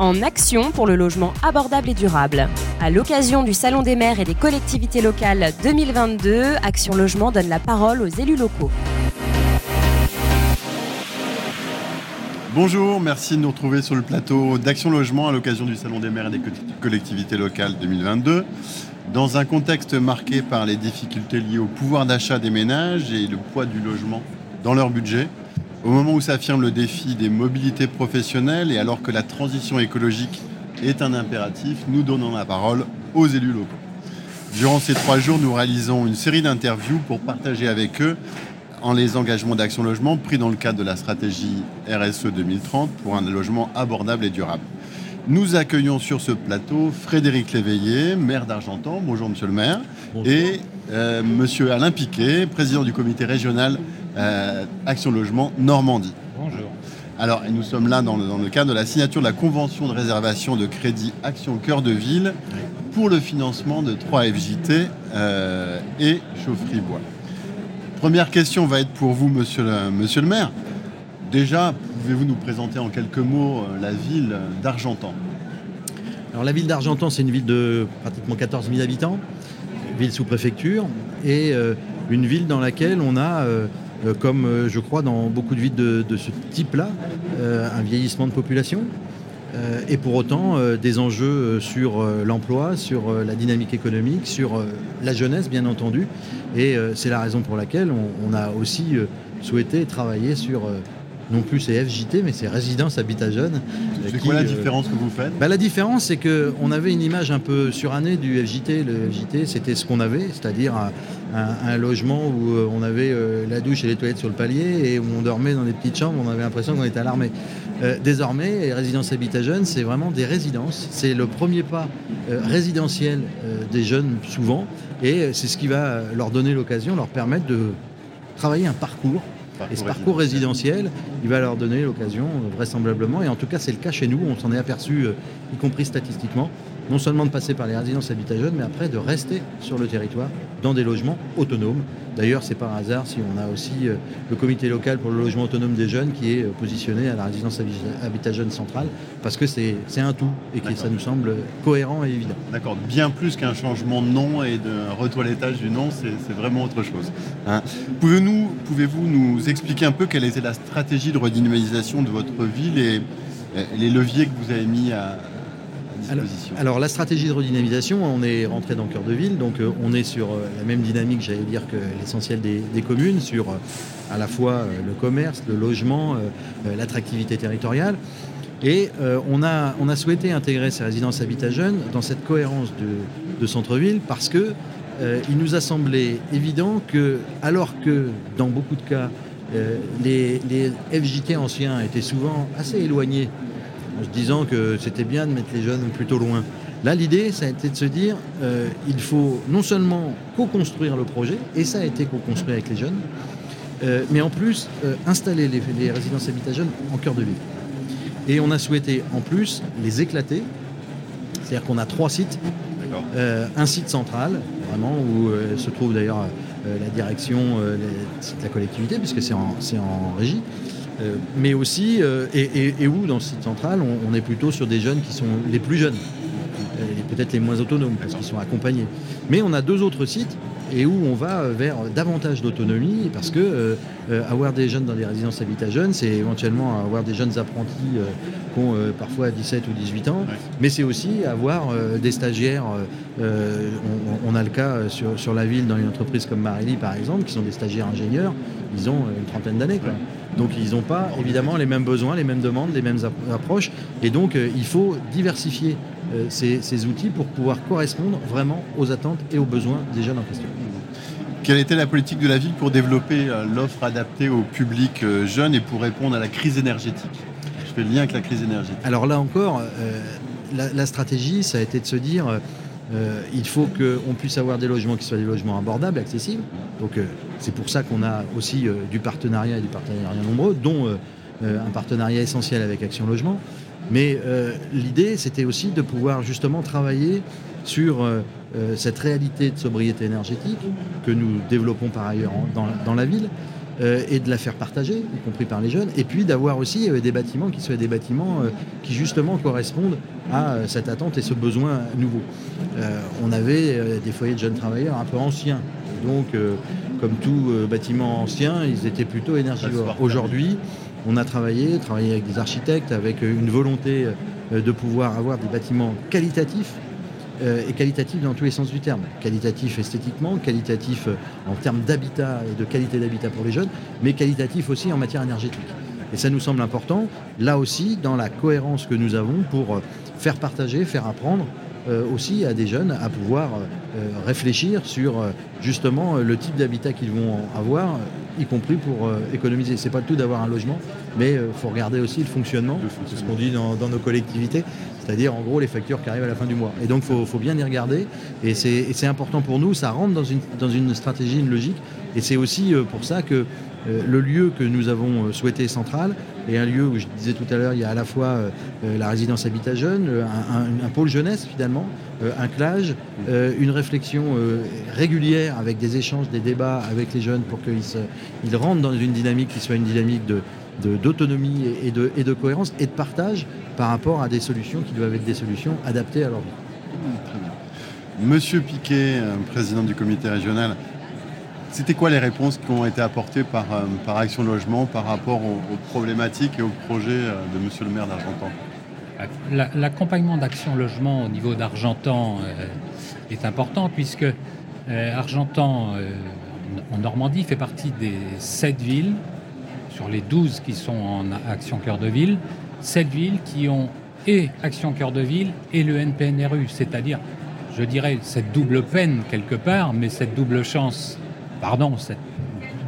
en action pour le logement abordable et durable. À l'occasion du Salon des maires et des collectivités locales 2022, Action Logement donne la parole aux élus locaux. Bonjour, merci de nous retrouver sur le plateau d'Action Logement à l'occasion du Salon des maires et des collectivités locales 2022. Dans un contexte marqué par les difficultés liées au pouvoir d'achat des ménages et le poids du logement dans leur budget, au moment où s'affirme le défi des mobilités professionnelles et alors que la transition écologique est un impératif, nous donnons la parole aux élus locaux. Durant ces trois jours, nous réalisons une série d'interviews pour partager avec eux en les engagements d'Action Logement pris dans le cadre de la stratégie RSE 2030 pour un logement abordable et durable. Nous accueillons sur ce plateau Frédéric Léveillé, maire d'Argentan. Bonjour monsieur le maire. Et euh, monsieur Alain Piquet, président du comité régional euh, Action Logement Normandie. Bonjour. Alors, nous sommes là dans le, cadre de la signature de la convention de réservation de crédit Action Cœur de Ville pour le financement de 3 FJT euh, et Chaufferie Bois. Première question va être pour vous, monsieur le, monsieur le maire. Déjà, pouvez-vous nous présenter en quelques mots euh, la ville d'Argentan? Alors la ville d'Argentan, c'est une ville de pratiquement 14 000 habitants, ville sous préfecture, et euh, une ville dans laquelle on a, euh, comme je crois dans beaucoup de villes de, de ce type-là, un vieillissement de population, et pour autant des enjeux sur l'emploi, sur la dynamique économique, sur la jeunesse bien entendu. Et c'est la raison pour laquelle on, a aussi souhaité travailler sur non plus ces FJT, mais ces résidences habitat jeune. C'est quoi la différence que vous faites? Bah, La différence, c'est qu'on avait une image un peu surannée du FJT. Le FJT, c'était ce qu'on avait, c'est-à-dire un, logement où on avait la douche et les toilettes sur le palier et où on dormait dans des petites chambres, on avait l'impression qu'on était à l'armée. désormais, les résidences habitat jeunes, c'est vraiment des résidences. C'est le premier pas résidentiel des jeunes, souvent, et c'est ce qui va leur donner l'occasion, leur permettre de travailler un parcours et ce parcours résidentiel, il va leur donner l'occasion, euh, vraisemblablement, et en tout cas c'est le cas chez nous, on s'en est aperçu, euh, y compris statistiquement, non seulement de passer par les résidences habitat jeunes, mais après de rester sur le territoire dans des logements autonomes. D'ailleurs, c'est par hasard si on a aussi euh, le comité local pour le logement autonome des jeunes qui est positionné à la résidence habitat jeune centrale, parce que c'est un tout et que ça nous semble cohérent et évident. D'accord, bien plus qu'un changement de nom et de retoilettage du nom, c'est vraiment autre chose. Hein. Pouvez-vous nous expliquer un peu quelle était la stratégie de redynamisation de votre ville et les leviers que vous avez mis à, alors, la stratégie de redynamisation, on est rentré dans le cœur de ville, donc euh, on est sur euh, la même dynamique, j'allais dire, que l'essentiel des, communes, sur euh, à la fois le commerce, le logement, l'attractivité territoriale. Et on, a, souhaité intégrer ces résidences habitat jeunes dans cette cohérence de, centre-ville parce que il nous a semblé évident que, alors que dans beaucoup de cas, les FJT anciens étaient souvent assez éloignés en se disant que c'était bien de mettre les jeunes plutôt loin. Là, l'idée, ça a été de se dire, euh, il faut non seulement co-construire le projet, et ça a été co-construit avec les jeunes, euh, mais en plus euh, installer les, résidences habitat jeunes en cœur de ville. Et on a souhaité en plus les éclater, c'est-à-dire qu'on a trois sites, un site central, vraiment, où se trouve d'ailleurs la direction de la collectivité, puisque c'est en, en régie. Euh, mais aussi, euh, et, où dans ce site central, on, est plutôt sur des jeunes qui sont les plus jeunes, et peut-être les moins autonomes, parce qu'ils sont accompagnés. Mais on a deux autres sites et où on va vers davantage d'autonomie, parce que euh, avoir des jeunes dans des résidences habitat jeunes, c'est éventuellement avoir des jeunes apprentis qui ont parfois 17 ou 18 ans, mais c'est aussi avoir des stagiaires, on, a le cas sur, sur, la ville dans une entreprise comme Marelli par exemple, qui sont des stagiaires ingénieurs, ils ont une trentaine d'années. Donc ils n'ont pas évidemment les mêmes besoins, les mêmes demandes, les mêmes approches. Et donc euh, il faut diversifier euh, ces, outils pour pouvoir correspondre vraiment aux attentes et aux besoins des jeunes en question. Quelle était la politique de la ville pour développer euh, l'offre adaptée au public jeune et pour répondre à la crise énergétique? Je fais le lien avec la crise énergétique. Alors là encore, la, stratégie, ça a été de se dire euh, il faut qu'on puisse avoir des logements qui soient des logements abordables, accessibles. Donc euh, c'est pour ça qu'on a aussi euh, du partenariat et du partenariat nombreux, dont un partenariat essentiel avec Action Logement. Mais l'idée, c'était aussi de pouvoir justement travailler sur cette réalité de sobriété énergétique que nous développons par ailleurs dans, la ville, et de la faire partager, y compris par les jeunes, et puis d'avoir aussi des bâtiments qui soient des bâtiments qui justement correspondent à cette attente et ce besoin nouveau. on avait des foyers de jeunes travailleurs un peu anciens, donc comme tout bâtiment ancien, ils étaient plutôt énergivores. Aujourd'hui, on a travaillé, travaillé avec des architectes, avec une volonté de pouvoir avoir des bâtiments qualitatifs euh, et qualitatif dans tous les sens du terme. Qualitatif esthétiquement, qualitatif euh, en termes d'habitat et de qualité d'habitat pour les jeunes, mais qualitatif aussi en matière énergétique. Et ça nous semble important, là aussi, dans la cohérence que nous avons pour euh, faire partager, faire apprendre aussi à des jeunes à pouvoir réfléchir sur justement le type d'habitat qu'ils vont avoir, y compris pour économiser. C'est pas le tout d'avoir un logement, mais il faut regarder aussi le fonctionnement, c'est ce qu'on dit dans, nos collectivités. C'est-à-dire en gros les factures qui arrivent à la fin du mois. Et donc il faut, bien y regarder, et c'est important pour nous, ça rentre dans une, dans une stratégie, une logique, et c'est aussi euh, pour ça que euh, le lieu que nous avons euh, souhaité central est un lieu où je disais tout à l'heure, il y a à la fois la résidence habitat jeune, un, pôle jeunesse finalement, un clage, une réflexion régulière avec des échanges, des débats avec les jeunes pour qu'ils rentrent dans une dynamique qui soit une dynamique d'autonomie et de, et de cohérence et de partage par rapport à des solutions qui doivent être des solutions adaptées à leur vie. Monsieur Piquet, euh, président du comité régional, c'était quoi les réponses qui ont été apportées par, euh, Action Logement par rapport aux, problématiques et aux projets euh, de Monsieur le maire d'Argentan? L'accompagnement d'Action Logement au niveau d'Argentan est important puisque Argentan en Normandie fait partie des sept villes sur les 12 qui sont en Action Cœur de Ville, 7 villes qui ont et Action Cœur de Ville et le NPNRU, c'est-à-dire, je dirais, cette double peine quelque part, mais cette double chance, pardon, cette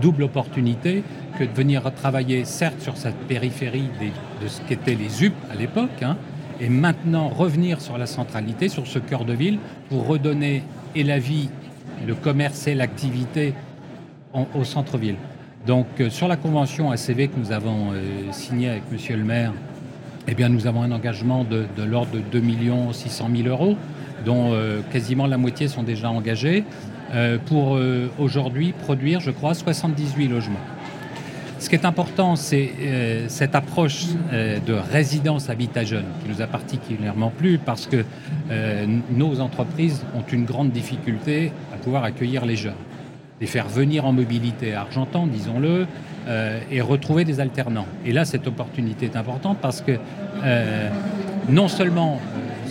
double opportunité que de venir travailler certes sur cette périphérie de ce qu'étaient les UP à l'époque, hein, et maintenant revenir sur la centralité, sur ce cœur de ville, pour redonner et la vie, le commerce et l'activité au centre-ville. Donc euh, sur la convention ACV que nous avons euh, signée avec Monsieur le maire, eh bien, nous avons un engagement de, l'ordre de 2 600 000 euros, dont euh, quasiment la moitié sont déjà engagés, pour aujourd'hui produire, je crois, 78 logements. Ce qui est important, c'est cette approche de résidence habitat jeune qui nous a particulièrement plu parce que nos entreprises ont une grande difficulté à pouvoir accueillir les jeunes les faire venir en mobilité à Argentan, disons-le, euh, et retrouver des alternants. Et là, cette opportunité est importante parce que euh, non seulement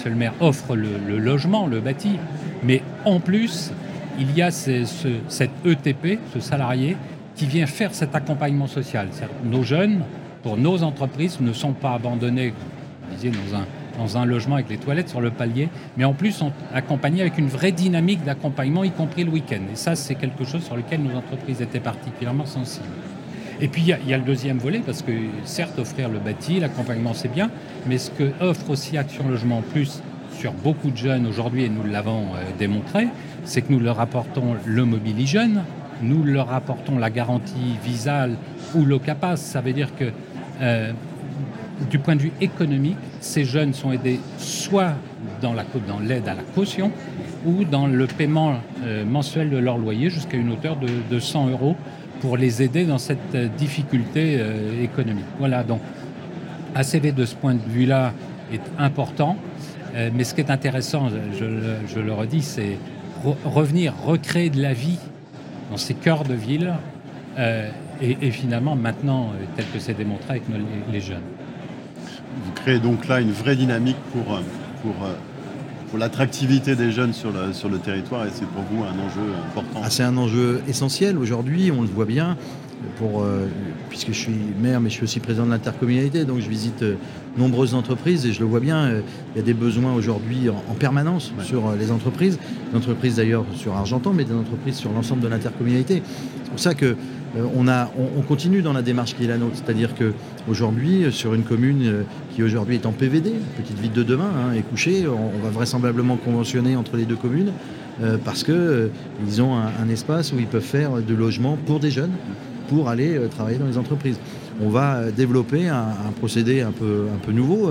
euh, le maire offre le, logement, le bâti, mais en plus, il y a cet ETP, ce salarié, qui vient faire cet accompagnement social. Nos jeunes, pour nos entreprises, ne sont pas abandonnés, disiez, dans un dans un logement avec les toilettes sur le palier, mais en plus sont accompagnés avec une vraie dynamique d'accompagnement, y compris le week-end. Et ça, c'est quelque chose sur lequel nos entreprises étaient particulièrement sensibles. Et puis, il y, a le deuxième volet, parce que certes, offrir le bâti, l'accompagnement, c'est bien, mais ce que offre aussi Action Logement Plus sur beaucoup de jeunes aujourd'hui, et nous l'avons euh, démontré, c'est que nous leur apportons le mobili jeune, nous leur apportons la garantie visale ou l'OCAPAS. Ça veut dire que euh, du point de vue économique, ces jeunes sont aidés soit dans l'aide à la caution ou dans le paiement euh, mensuel de leur loyer jusqu'à une hauteur de, 100 euros pour les aider dans cette difficulté économique. Voilà, donc ACV de ce point de vue-là est important, mais ce qui est intéressant, je, le redis, c'est revenir, recréer de la vie dans ces cœurs de ville et, finalement maintenant, tel que c'est démontré avec les jeunes vous créez donc là une vraie dynamique pour, euh, pour, euh, pour l'attractivité des jeunes sur le, sur le territoire et c'est pour vous un enjeu important. Ah, c'est un enjeu essentiel aujourd'hui, on le voit bien. Pour, euh, puisque je suis maire, mais je suis aussi président de l'intercommunalité, donc je visite nombreuses entreprises et je le vois bien, il y a des besoins aujourd'hui en, permanence sur les entreprises, des entreprises d'ailleurs sur Argentan, mais des entreprises sur l'ensemble de l'intercommunalité. C'est pour ça que euh, on, continue dans la démarche qui est la nôtre. C'est-à-dire qu'aujourd'hui, euh, sur une commune euh, qui aujourd'hui est en PVD, petite ville de demain, hein, est couchée, on, va vraisemblablement conventionner entre les deux communes parce qu'ils ont un, espace où ils peuvent faire de logement pour des jeunes, pour aller travailler dans les entreprises. On va développer un, procédé un peu, nouveau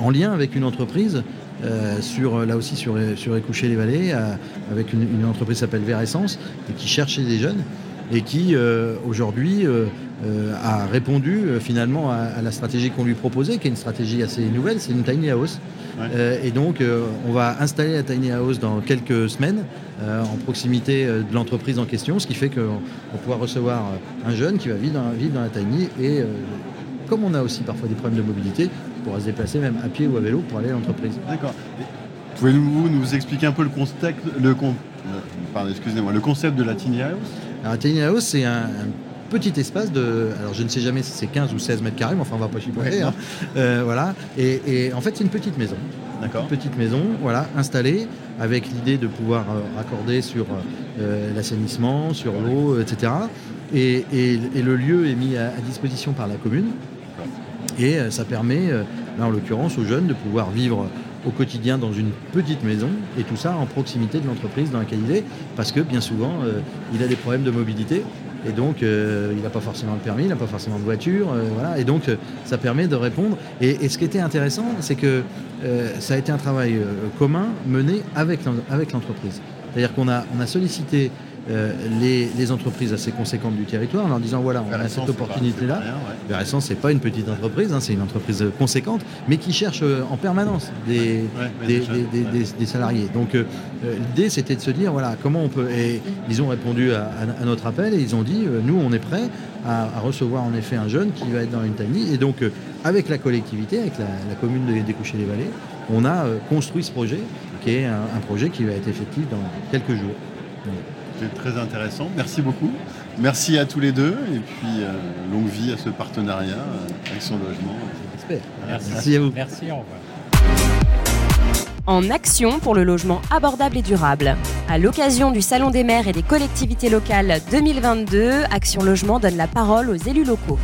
en lien avec une entreprise là aussi sur, sur Écoucher les Vallées, avec une, entreprise qui s'appelle Vert Essence, et qui cherchait des jeunes et qui aujourd'hui a répondu finalement à, la stratégie qu'on lui proposait, qui est une stratégie assez nouvelle, c'est une tiny house. et donc on va installer la tiny house dans quelques semaines en proximité de l'entreprise en question, ce qui fait qu'on va pouvoir recevoir un jeune qui va vivre dans, vivre dans la tiny et comme on a aussi parfois des problèmes de mobilité, on pourra se déplacer même à pied ou à vélo pour aller à l'entreprise. D'accord. Pouvez-vous nous expliquer un peu le, concept, le, euh, excusez-moi, le concept de la Tiny House? Alors, Tiny House, c'est un, petit espace de. Alors, je ne sais jamais si c'est 15 ou 16 mètres carrés, mais enfin, on va pas chipoter. Hein. Euh, voilà. Et, en fait, c'est une petite maison. D'accord. Une petite maison, voilà, installée avec l'idée de pouvoir euh, raccorder sur l'assainissement, sur l'eau, etc. Et, le lieu est mis à disposition par la commune. Et ça permet, là en l'occurrence, aux jeunes de pouvoir vivre au quotidien dans une petite maison et tout ça en proximité de l'entreprise dans laquelle il est parce que bien souvent euh, il a des problèmes de mobilité et donc euh, il n'a pas forcément le permis, il n'a pas forcément de voiture, euh, voilà, et donc ça permet de répondre. Et, ce qui était intéressant, c'est que ça a été un travail commun mené avec l'entreprise. C'est-à-dire qu'on a, sollicité euh, les, entreprises assez conséquentes du territoire en leur disant voilà, on a cette opportunité-là. Ouais. ce c'est pas une petite entreprise, hein, c'est une entreprise conséquente, mais qui cherche euh, en permanence des, des, salariés. Donc euh, l'idée, c'était de se dire voilà, comment on peut. Et ils ont répondu à, notre appel et ils ont dit nous, on est prêts à, recevoir en effet un jeune qui va être dans une tiny. Et donc, avec la collectivité, avec la, commune des Couchers-les-Vallées, on a construit ce projet, qui est un, projet qui va être effectif dans quelques jours. C'est très intéressant. Merci beaucoup. Merci à tous les deux et puis euh, longue vie à ce partenariat euh, avec son logement. Merci. à vous. Merci, au revoir. En action pour le logement abordable et durable. À l'occasion du Salon des maires et des collectivités locales 2022, Action Logement donne la parole aux élus locaux.